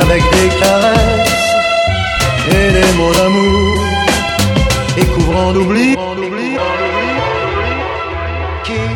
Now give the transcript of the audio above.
avec des caresses et des mots d'amour et couvrant d'oubli qui